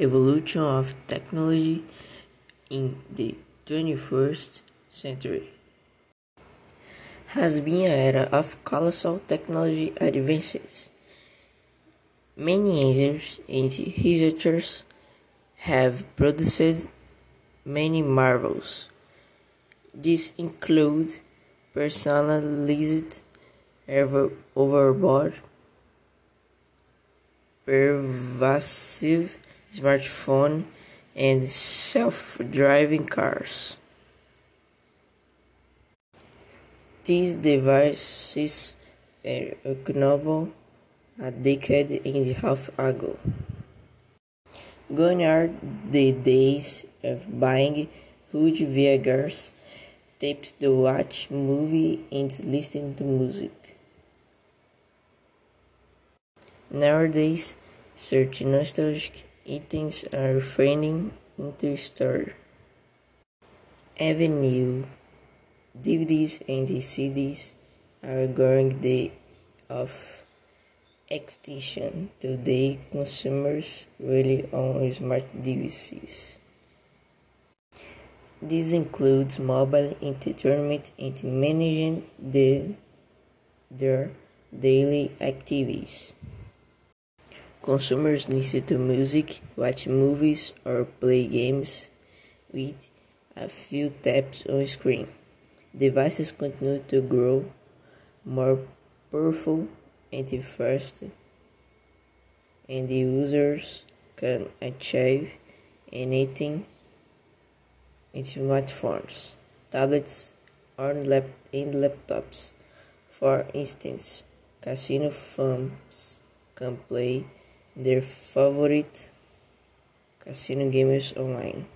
evolution of technology in the 21st century has been an era of colossal technology advances. Many engineers and researchers have produced many marvels. These include personalized overboard, pervasive smartphone, and self-driving cars. These devices were unknowable a decade and a half ago. Gone are the days of buying huge VHS tapes to watch movie and listen to music. Nowadays, certain nostalgic items are fading into store. Even new DVDs and the CDs are going the of extinction. Today, consumers rely on smart devices. This includes mobile entertainment and managing the, their daily activities. Consumers listen to music, watch movies, or play games with a few taps on screen. Devices continue to grow more powerful and faster, and the users can achieve anything in smartphones, tablets, or lap in laptops. For instance, casino fans can play their favorite casino games online.